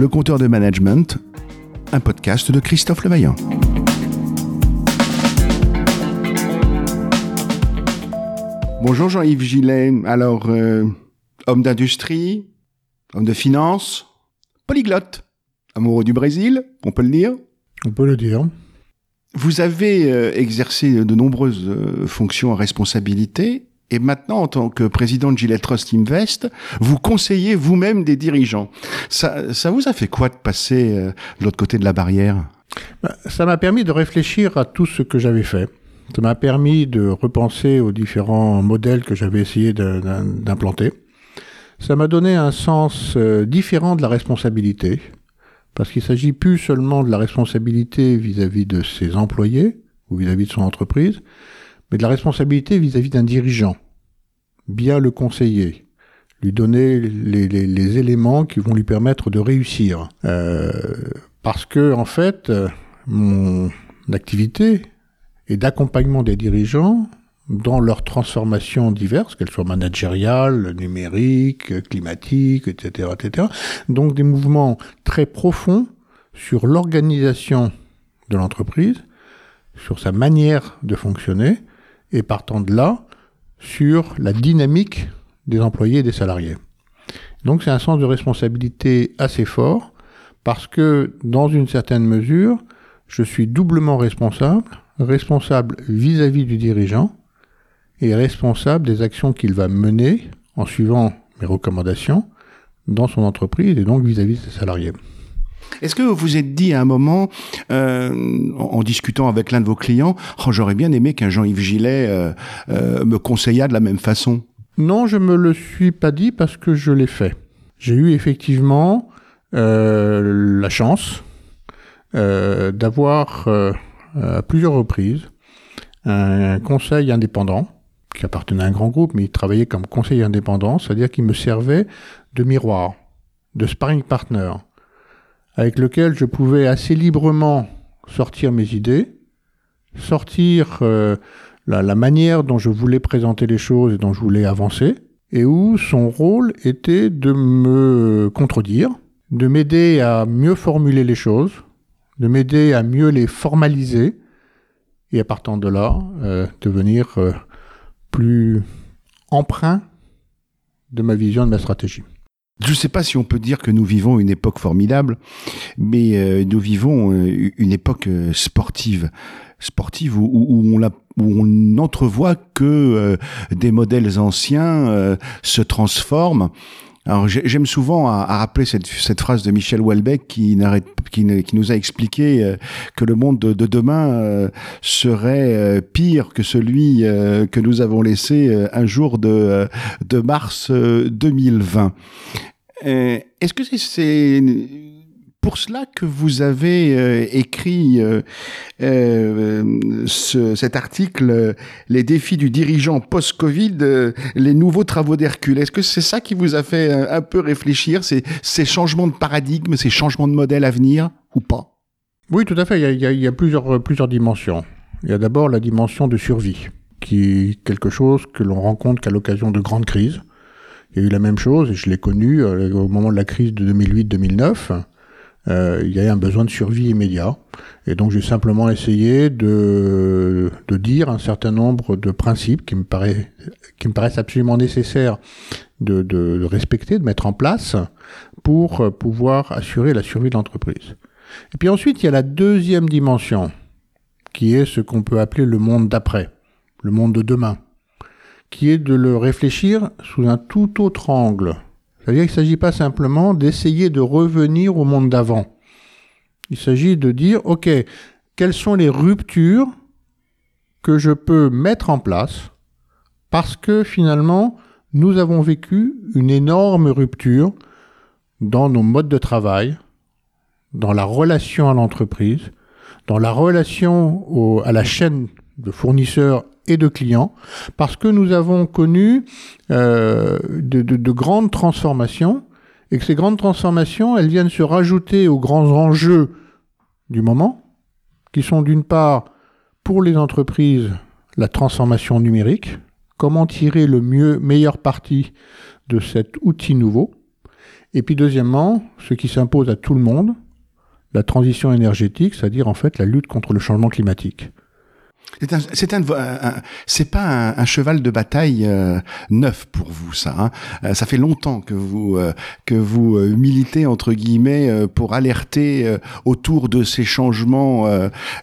Le compteur de management, un podcast de Christophe Levaillant. Bonjour Jean-Yves Gillet. Alors, euh, homme d'industrie, homme de finance, polyglotte, amoureux du Brésil, on peut le dire On peut le dire. Vous avez euh, exercé de nombreuses euh, fonctions à responsabilité et maintenant, en tant que président de Gillette Trust Invest, vous conseillez vous-même des dirigeants. Ça, ça vous a fait quoi de passer euh, de l'autre côté de la barrière? Bah, Ça m'a permis de réfléchir à tout ce que j'avais fait. Ça m'a permis de repenser aux différents modèles que j'avais essayé d'implanter. Ça m'a donné un sens euh, différent de la responsabilité, parce qu'il s'agit plus seulement de la responsabilité vis-à-vis de ses employés ou vis-à-vis de son entreprise, mais de la responsabilité vis-à-vis d'un dirigeant. Bien le conseiller, lui donner les, les- les éléments qui vont lui permettre de réussir. Euh, parce que, en fait, mon activité est d'accompagnement des dirigeants dans leurs transformations diverses, qu'elles soient managériales, numériques, climatiques, etc., etc. Donc des mouvements très profonds sur l'organisation de l'entreprise, sur sa manière de fonctionner, et partant de là, sur la dynamique des employés et des salariés. Donc c'est un sens de responsabilité assez fort, parce que dans une certaine mesure, je suis doublement responsable, responsable vis-à-vis du dirigeant et responsable des actions qu'il va mener en suivant mes recommandations dans son entreprise et donc vis-à-vis de ses salariés. Est-ce que vous vous êtes dit à un moment, euh, en, discutant avec l'un de vos clients, oh, j'aurais bien aimé qu'un Jean-Yves Gillet euh, euh, me conseillât de la même façon? Non, je me le suis pas dit parce que je l'ai fait. J'ai eu effectivement euh, la chance euh, d'avoir à plusieurs reprises un conseil indépendant qui appartenait à un grand groupe, mais il travaillait comme conseiller indépendant, c'est-à-dire qu'il me servait de miroir, de sparring partner, avec lequel je pouvais assez librement sortir mes idées, sortir euh, la, manière dont je voulais présenter les choses et dont je voulais avancer, et où son rôle était de me contredire, de m'aider à mieux formuler les choses, de m'aider à mieux les formaliser, et à partant de là, euh, devenir euh, plus emprunt de ma vision, de ma stratégie. Je ne sais pas si on peut dire que nous vivons une époque formidable, mais euh, nous vivons euh, une époque euh, sportive, sportive où, on, la- n'entrevoit que des modèles anciens se transforment. Alors j'ai- j'aime souvent à, rappeler cette, phrase de Michel Houellebecq qui, nous a expliqué euh, que le monde de, de demain euh, serait euh, pire que celui que nous avons laissé un jour de, de mars euh, 2020. Euh, Est-ce que c'est pour cela que vous avez euh, écrit euh, euh, ce- cet article Les défis du dirigeant post-Covid, les nouveaux travaux d'Hercule Est-ce que c'est ça qui vous a fait un peu réfléchir, ces, changements de paradigme, ces changements de modèle à venir ou pas? Oui, tout à fait. Il y a, plusieurs, dimensions. Il y a d'abord la dimension de survie, qui est quelque chose que l'on rencontre qu'à l'occasion de grandes crises. Il y a eu la même chose, et je l'ai connu au moment de la crise de 2008-2009. Euh, il y a un besoin de survie immédiat. Et donc j'ai simplement essayé de, de dire un certain nombre de principes qui me, qui me paraissent absolument nécessaires de, de- de respecter, de mettre en place pour euh, pouvoir assurer la survie de l'entreprise. Et puis ensuite, il y a la deuxième dimension, qui est ce qu'on peut appeler le monde d'après, le monde de demain, qui est de le réfléchir sous un tout autre angle. C'est-à-dire qu'il ne s'agit pas simplement d'essayer de revenir au monde d'avant. Il s'agit de dire, OK, quelles sont les ruptures que je peux mettre en place parce que finalement, nous avons vécu une énorme rupture dans nos modes de travail, dans la relation à l'entreprise, dans la relation à la chaîne de fournisseurs et de clients, parce que nous avons connu euh, de, de- de grandes transformations, et que ces grandes transformations, elles viennent se rajouter aux grands enjeux du moment, qui sont d'une part, pour les entreprises, la transformation numérique, comment tirer le mieux, meilleur parti de cet outil nouveau, Et puis deuxièmement, ce qui s'impose à tout le monde, la transition énergétique, c'est-à-dire en fait la lutte contre le changement climatique. C'est un, pas un, cheval de bataille euh, neuf pour vous, ça. Hein. Euh, ça fait longtemps que vous euh, que vous militez entre guillemets pour alerter autour de ces changements,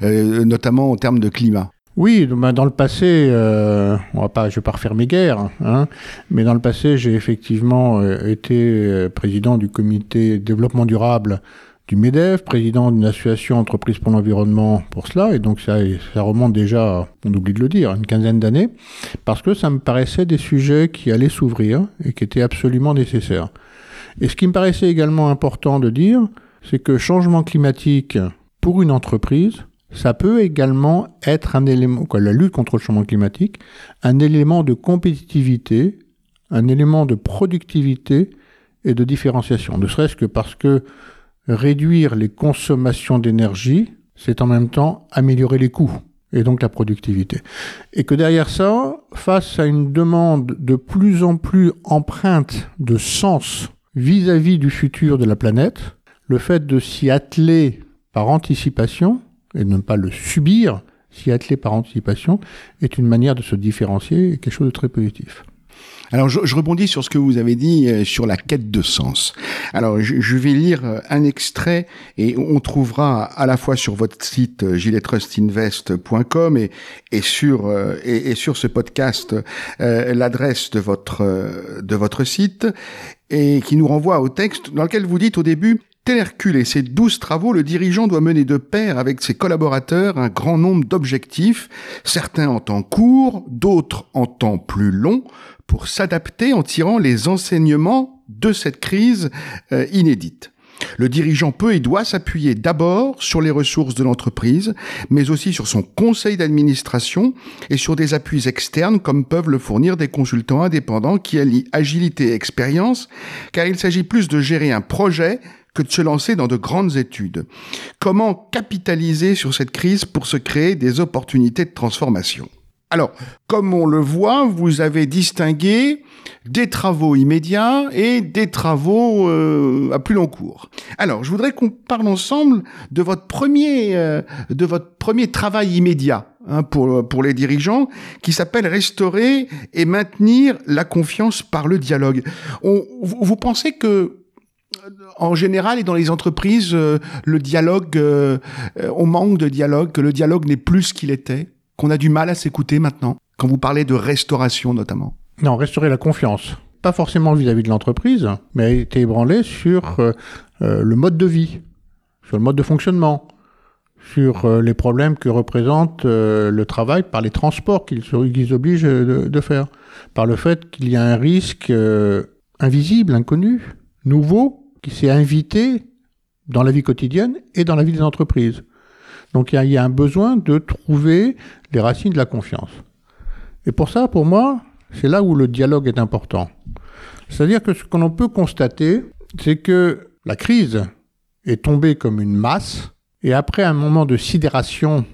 notamment en termes de climat. Oui, ben, dans le passé, on va pas, je vais pas refaire mes guerres, hein, mais dans le passé, j'ai effectivement été président du comité développement durable du MEDEF, président d'une association entreprise pour l'environnement pour cela, et donc ça, ça remonte déjà, on oublie de le dire, une quinzaine d'années, parce que ça me paraissait des sujets qui allaient s'ouvrir et qui étaient absolument nécessaires. Et ce qui me paraissait également important de dire, c'est que changement climatique pour une entreprise, ça peut également être un élément, quoi, la lutte contre le changement climatique, un élément de compétitivité, un élément de productivité et de différenciation. Ne serait-ce que parce que réduire les consommations d'énergie, c'est en même temps améliorer les coûts et donc la productivité. Et que derrière ça, face à une demande de plus en plus empreinte de sens vis-à-vis du futur de la planète, le fait de s'y atteler par anticipation et de ne pas le subir, s'y atteler par anticipation, est une manière de se différencier et quelque chose de très positif. Alors je, rebondis sur ce que vous avez dit euh, sur la quête de sens. Alors je, vais lire euh, un extrait et on trouvera à la fois sur votre site euh, giletrustinvest.com et, et sur et, sur ce podcast l'adresse de votre de votre site et qui nous renvoie au texte dans lequel vous dites au début Tel Hercule et ses douze travaux, le dirigeant doit mener de pair avec ses collaborateurs un grand nombre d'objectifs, certains en temps court, d'autres en temps plus long, pour s'adapter en tirant les enseignements de cette crise euh, inédite. Le dirigeant peut et doit s'appuyer d'abord sur les ressources de l'entreprise, mais aussi sur son conseil d'administration et sur des appuis externes comme peuvent le fournir des consultants indépendants qui allient agilité et expérience, car il s'agit plus de gérer un projet de se lancer dans de grandes études. Comment capitaliser sur cette crise pour se créer des opportunités de transformation? Alors, comme on le voit, vous avez distingué des travaux immédiats et des travaux euh, à plus long cours. Alors, je voudrais qu'on parle ensemble de votre premier, euh, de votre premier travail immédiat hein, pour, pour les dirigeants, qui s'appelle restaurer et maintenir la confiance par le dialogue. Vous, pensez que en général et dans les entreprises, euh, le dialogue, on manque de dialogue, que le dialogue n'est plus ce qu'il était qu'on a du mal à s'écouter maintenant, quand vous parlez de restauration notamment Non, restaurer la confiance. Pas forcément vis-à-vis de l'entreprise, mais a été ébranlé sur ah. euh, euh, le mode de vie, sur le mode de fonctionnement, sur euh, les problèmes que représente le travail par les transports qu'ils obligent de, de, faire, par le fait qu'il y a un risque invisible, inconnu, nouveau, qui s'est invité dans la vie quotidienne et dans la vie des entreprises. Donc il y, a un besoin de trouver les racines de la confiance. Et pour ça, pour moi, c'est là où le dialogue est important. C'est-à-dire que ce qu'on peut constater, c'est que la crise est tombée comme une masse, et après un moment de sidération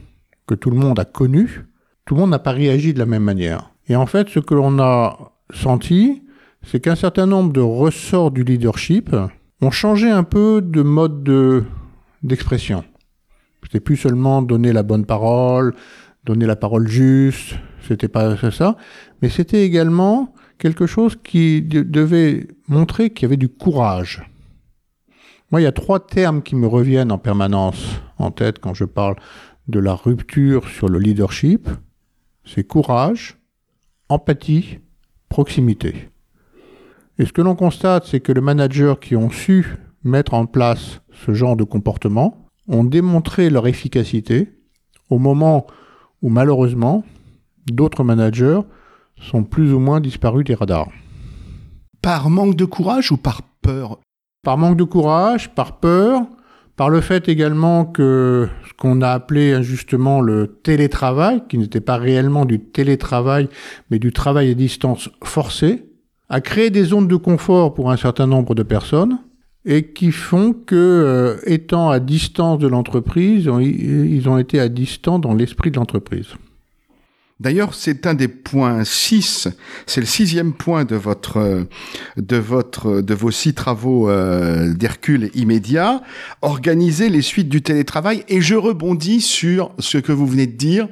que tout le monde a connu, tout le monde n'a pas réagi de la même manière. Et en fait, ce que l'on a senti, c'est qu'un certain nombre de ressorts du leadership ont changé un peu de mode d'expression. C'était plus seulement donner la bonne parole, donner la parole juste, c'était pas ça, mais c'était également quelque chose qui devait montrer qu'il y avait du courage. Moi, il y a trois termes qui me reviennent en permanence en tête quand je parle de la rupture sur le leadership. C'est courage, empathie, proximité. Et ce que l'on constate, c'est que les managers qui ont su mettre en place ce genre de comportement ont démontré leur efficacité au moment où malheureusement d'autres managers sont plus ou moins disparus des radars. Par manque de courage ou par peur? Par manque de courage, par peur, par le fait également que ce qu'on a appelé injustement le télétravail, qui n'était pas réellement du télétravail, mais du travail à distance forcé, a créé des zones de confort pour un certain nombre de personnes, et qui font que, euh, étant à distance de l'entreprise, ils ont été à distance dans l'esprit de l'entreprise. D'ailleurs, c'est un des points 6, c'est le sixième point de votre, de votre, de vos six travaux euh, d'Hercule immédiat, organiser les suites du télétravail. Et je rebondis sur ce que vous venez de dire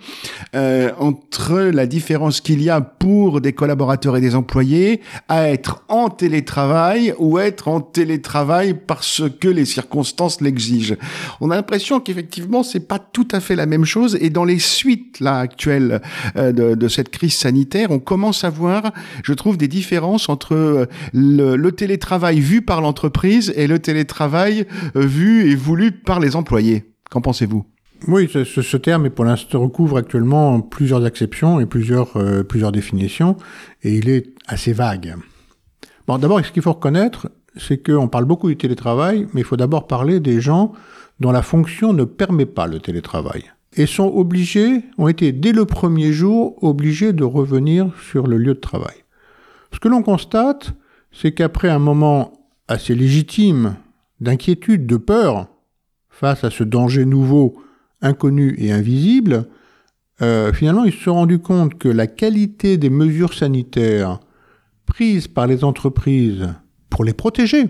euh, entre la différence qu'il y a pour des collaborateurs et des employés à être en télétravail ou être en télétravail parce que les circonstances l'exigent. On a l'impression qu'effectivement, c'est pas tout à fait la même chose. Et dans les suites là actuelles euh, de, cette crise sanitaire, on commence à voir, je trouve, des différences entre euh, le, télétravail vu par l'entreprise et le télétravail euh, vu et voulu par les employés. Qu'en pensez-vous? Oui, ce, terme est pour l'instant recouvre actuellement plusieurs exceptions et plusieurs, plusieurs définitions, et il est assez vague. Bon, d'abord, ce qu'il faut reconnaître, c'est qu'on parle beaucoup du télétravail, mais il faut d'abord parler des gens dont la fonction ne permet pas le télétravail et sont obligés, ont été dès le premier jour obligés de revenir sur le lieu de travail. Ce que l'on constate, c'est qu'après un moment assez légitime d'inquiétude, de peur, face à ce danger nouveau, inconnu et invisible, euh, finalement, ils se sont rendus compte que la qualité des mesures sanitaires prises par les entreprises pour les protéger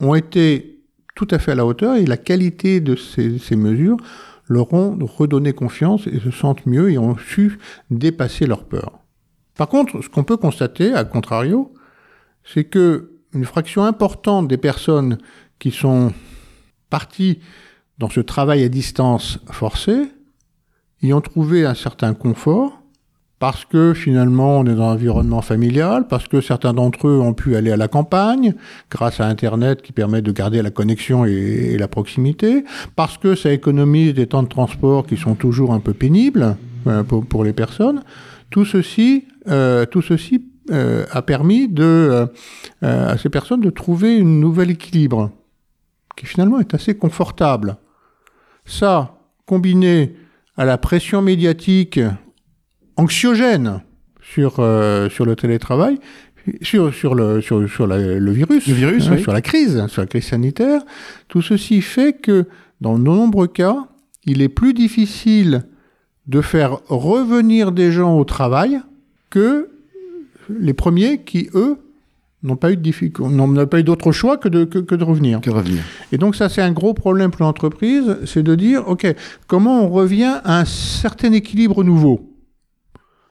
ont été tout à fait à la hauteur et la qualité de ces, ces mesures leur ont redonné confiance et se sentent mieux et ont su dépasser leur peur. Par contre, ce qu'on peut constater, à contrario, c'est que une fraction importante des personnes qui sont parties dans ce travail à distance forcé y ont trouvé un certain confort parce que finalement on est dans un environnement familial, parce que certains d'entre eux ont pu aller à la campagne grâce à Internet qui permet de garder la connexion et, la proximité, parce que ça économise des temps de transport qui sont toujours un peu pénibles euh, pour, les personnes. Tout ceci, euh, tout ceci euh, a permis de, à ces personnes de trouver une nouvel équilibre qui finalement est assez confortable. Ça, combiné à la pression médiatique anxiogène sur, euh, sur le télétravail, sur, sur, le, sur, sur le virus, le virus hein, sur la crise, sur la crise sanitaire. Tout ceci fait que, dans de nombreux cas, il est plus difficile de faire revenir des gens au travail que les premiers qui, eux, n'ont pas eu n'ont pas eu d'autre choix que de, que, que de revenir. Que revenir. Et donc ça, c'est un gros problème pour l'entreprise, c'est de dire, OK, comment on revient à un certain équilibre nouveau?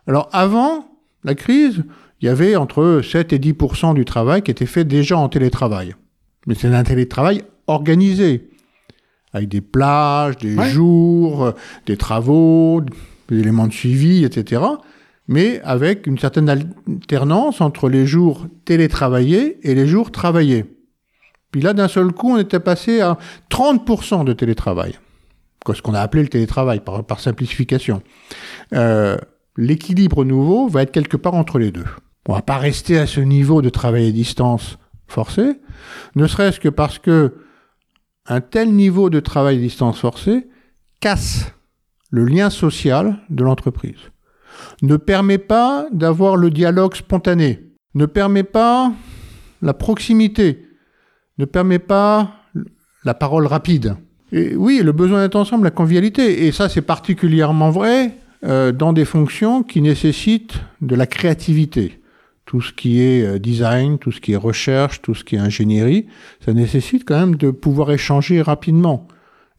Alors avant la crise, il y avait entre 7 et 10% du travail qui était fait déjà en télétravail. Mais c'est un télétravail organisé, avec des plages, des jours, des travaux, des éléments de suivi, etc. Mais avec une certaine alternance entre les jours télétravaillés et les jours travaillés. Puis là, d'un seul coup, on était passé à 30% de télétravail. Ce qu'on a appelé le télétravail, par, par simplification. Euh, l'équilibre nouveau va être quelque part entre les deux. On va pas rester à ce niveau de travail à distance forcé, ne serait-ce que parce que un tel niveau de travail à distance forcé casse le lien social de l'entreprise, ne permet pas d'avoir le dialogue spontané, ne permet pas la proximité, ne permet pas la parole rapide. Et oui, le besoin d'être ensemble, la convivialité, et ça c'est particulièrement vrai euh, dans des fonctions qui nécessitent de la créativité. Tout ce qui est euh, design, tout ce qui est recherche, tout ce qui est ingénierie, ça nécessite quand même de pouvoir échanger rapidement.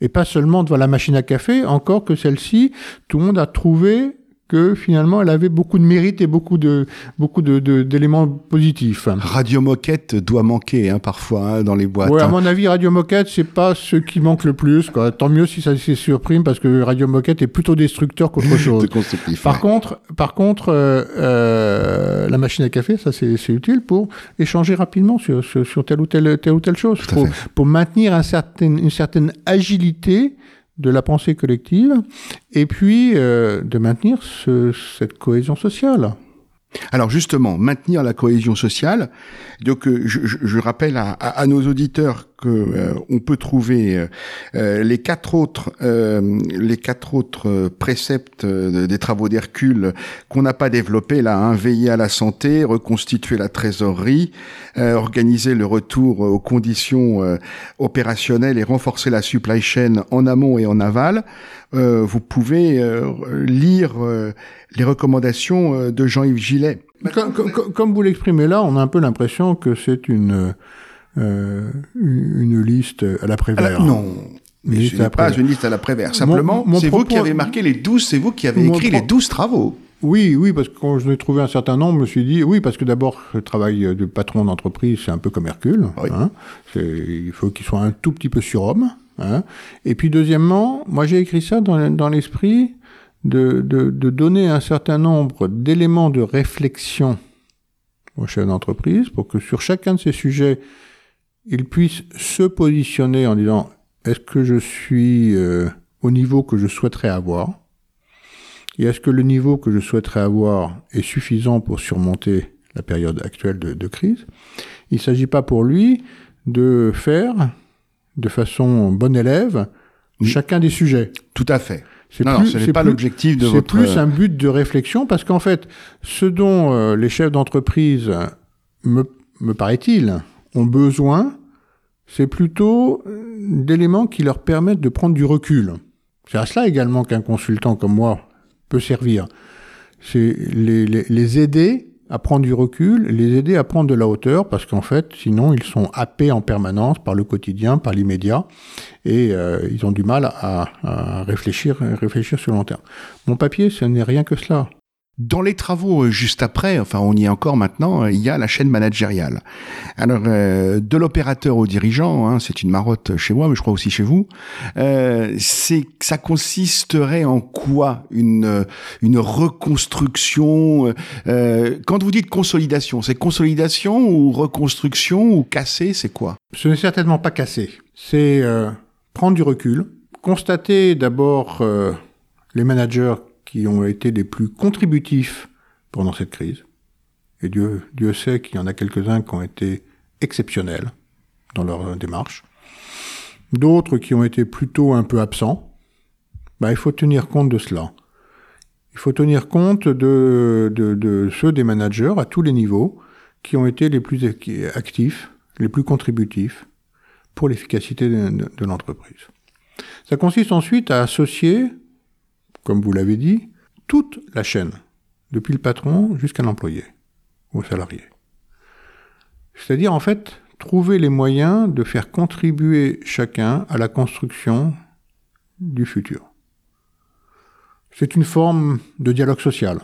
Et pas seulement devant la machine à café, encore que celle-ci, tout le monde a trouvé que finalement elle avait beaucoup de mérite et beaucoup de beaucoup de, d'éléments positifs. Radio Moquette doit manquer hein, parfois hein, dans les boîtes. Ouais, à mon avis, Radio Moquette c'est pas ce qui manque le plus. Quoi. Tant mieux si ça se surprime parce que Radio Moquette est plutôt destructeur qu'autre chose. par contre, par contre, euh, euh, la machine à café, ça c'est, utile pour échanger rapidement sur, sur, telle ou telle telle ou telle chose, pour, pour maintenir un certain, une certaine agilité de la pensée collective, et puis euh, de maintenir cette cohésion sociale. Alors justement, maintenir la cohésion sociale. Donc, euh, je, rappelle à, nos auditeurs que euh, on peut trouver euh, euh, les quatre autres les quatre autres préceptes des travaux d'Hercule qu'on n'a pas développés là hein, veiller à la santé reconstituer la trésorerie organiser le retour aux conditions opérationnelles et renforcer la supply chain en amont et en aval. Vous pouvez lire les recommandations de Jean-Yves Gillet. Comme, comme vous l'exprimez là on a un peu l'impression que c'est une euh, une liste à la Prévert. non. Mais ce n'est pas une liste à la Prévert. Simplement, c'est vous qui avez marqué les 12, c'est vous qui avez écrit les 12 travaux. Oui, oui, parce que quand je l'ai trouvé un certain nombre, je me suis dit, oui, parce que d'abord, le travail de patron d'entreprise, c'est un peu comme Hercule. Hein, il faut qu'il soit un tout petit peu surhomme. Hein, et puis, deuxièmement, moi, j'ai écrit ça dans, dans l'esprit de, de, de, donner un certain nombre d'éléments de réflexion au chef d'entreprise pour que sur chacun de ces sujets, il puisse se positionner en disant est-ce que je suis euh, au niveau que je souhaiterais avoir? Et est-ce que le niveau que je souhaiterais avoir est suffisant pour surmonter la période actuelle de, crise? Il ne s'agit pas pour lui de faire de façon bon élève chacun des sujets. Tout à fait. Non, ce n'est pas l'objectif de votre... C'est plus un but de réflexion parce qu'en fait, ce dont euh, les chefs d'entreprise, me, me paraît-il, ont besoin, c'est plutôt euh, d'éléments qui leur permettent de prendre du recul. C'est à cela également qu'un consultant comme moi peut servir. C'est les, aider à prendre du recul, les aider à prendre de la hauteur, parce qu'en fait, sinon, ils sont happés en permanence par le quotidien, par l'immédiat, et euh, ils ont du mal à, à réfléchir, réfléchir sur le long terme. Mon papier, ce n'est rien que cela. Dans les travaux euh, juste après, enfin on y est encore maintenant, euh, il y a la chaîne managériale. Alors euh, de l'opérateur au dirigeant, hein, c'est une marotte chez moi, mais je crois aussi chez vous. Euh, c'est ça consisterait en quoi une une reconstruction euh, Quand vous dites consolidation, c'est consolidation ou reconstruction ou casser, c'est quoi? Ce n'est certainement pas casser. C'est prendre du recul, constater d'abord les managers qui ont été les plus contributifs pendant cette crise. Et Dieu, Dieu sait qu'il y en a quelques-uns qui ont été exceptionnels dans leur démarche. D'autres qui ont été plutôt un peu absents. Ben, il faut tenir compte de cela. Il faut tenir compte de, de, de ceux des managers à tous les niveaux qui ont été les plus actifs, les plus contributifs pour l'efficacité de, de l'entreprise. Ça consiste ensuite à associer comme vous l'avez dit, toute la chaîne, depuis le patron jusqu'à l'employé, au salarié. C'est-à-dire, en fait, trouver les moyens de faire contribuer chacun à la construction du futur. C'est une forme de dialogue social.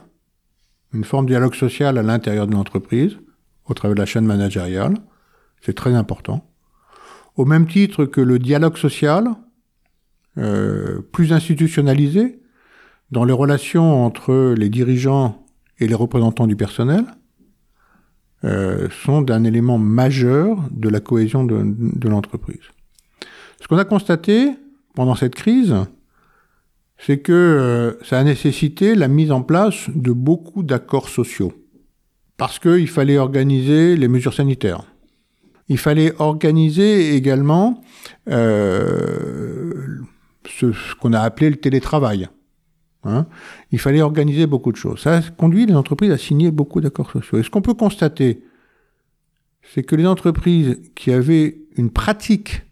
Une forme de dialogue social à l'intérieur de l'entreprise, au travers de la chaîne managériale. C'est très important. Au même titre que le dialogue social, euh, plus institutionnalisé, dans les relations entre les dirigeants et les représentants du personnel euh, sont d'un élément majeur de la cohésion de, de l'entreprise. Ce qu'on a constaté pendant cette crise, c'est que euh, ça a nécessité la mise en place de beaucoup d'accords sociaux. Parce qu'il fallait organiser les mesures sanitaires. Il fallait organiser également euh, ce, ce qu'on a appelé le télétravail. Hein, il fallait organiser beaucoup de choses. Ça a conduit les entreprises à signer beaucoup d'accords sociaux. Et ce qu'on peut constater, c'est que les entreprises qui avaient une pratique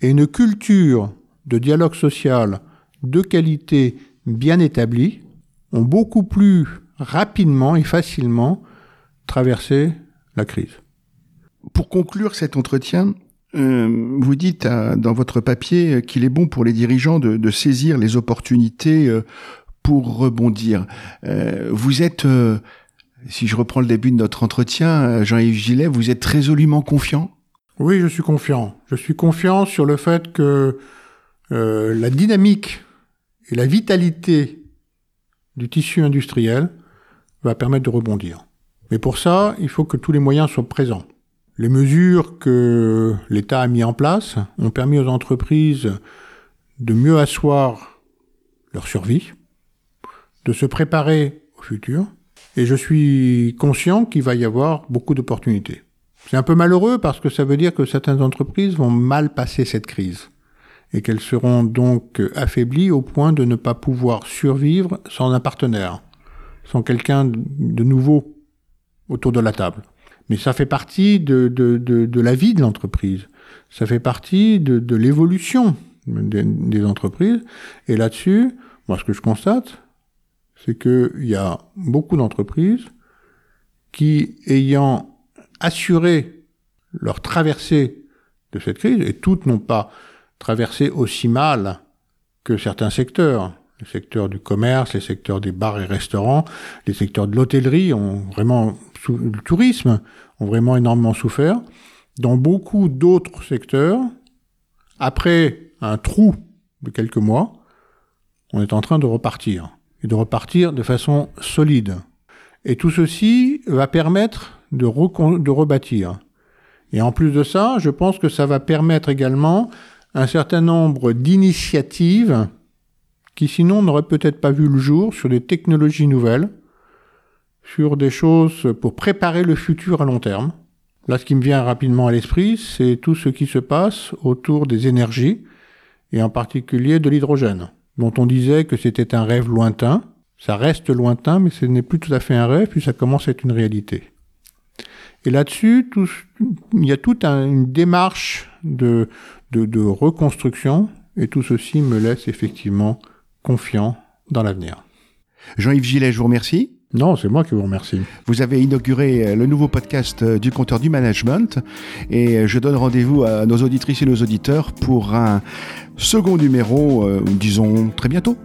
et une culture de dialogue social de qualité bien établie ont beaucoup plus rapidement et facilement traversé la crise. Pour conclure cet entretien, euh, vous dites euh, dans votre papier qu'il est bon pour les dirigeants de, saisir les opportunités euh, pour rebondir. vous êtes, si je reprends le début de notre entretien, Jean-Yves Gillet, vous êtes résolument confiant? Oui, je suis confiant. Je suis confiant sur le fait que la dynamique et la vitalité du tissu industriel va permettre de rebondir. Mais pour ça, il faut que tous les moyens soient présents. Les mesures que l'État a mis en place ont permis aux entreprises de mieux asseoir leur survie, de se préparer au futur, et je suis conscient qu'il va y avoir beaucoup d'opportunités. C'est un peu malheureux parce que ça veut dire que certaines entreprises vont mal passer cette crise et qu'elles seront donc affaiblies au point de ne pas pouvoir survivre sans un partenaire, sans quelqu'un de nouveau autour de la table. Mais ça fait partie de, de, de, de la vie de l'entreprise, ça fait partie de, de l'évolution des, des, entreprises. Et là-dessus, moi ce que je constate, c'est qu'il y a beaucoup d'entreprises qui, ayant assuré leur traversée de cette crise, et toutes n'ont pas traversé aussi mal que certains secteurs, les secteurs du commerce, les secteurs des bars et restaurants, les secteurs de l'hôtellerie ont vraiment, le tourisme ont vraiment énormément souffert. Dans beaucoup d'autres secteurs, après un trou de quelques mois, on est en train de repartir et de repartir de façon solide. Et tout ceci va permettre de, de rebâtir. Et en plus de ça, je pense que ça va permettre également un certain nombre d'initiatives qui sinon n'auraient peut-être pas vu le jour sur des technologies nouvelles, sur des choses pour préparer le futur à long terme. Là, ce qui me vient rapidement à l'esprit, c'est tout ce qui se passe autour des énergies, et en particulier de l'hydrogène, dont on disait que c'était un rêve lointain. Ça reste lointain, mais ce n'est plus tout à fait un rêve, puis ça commence à être une réalité. Et là-dessus, il y a toute une démarche de, de, de reconstruction, et tout ceci me laisse effectivement confiant dans l'avenir. Jean-Yves Gillet, je vous remercie. Non, c'est moi qui vous remercie. Vous avez inauguré euh, le nouveau podcast euh, du compteur du management et euh, je donne rendez-vous à nos auditrices et nos auditeurs pour un second numéro, disons très bientôt.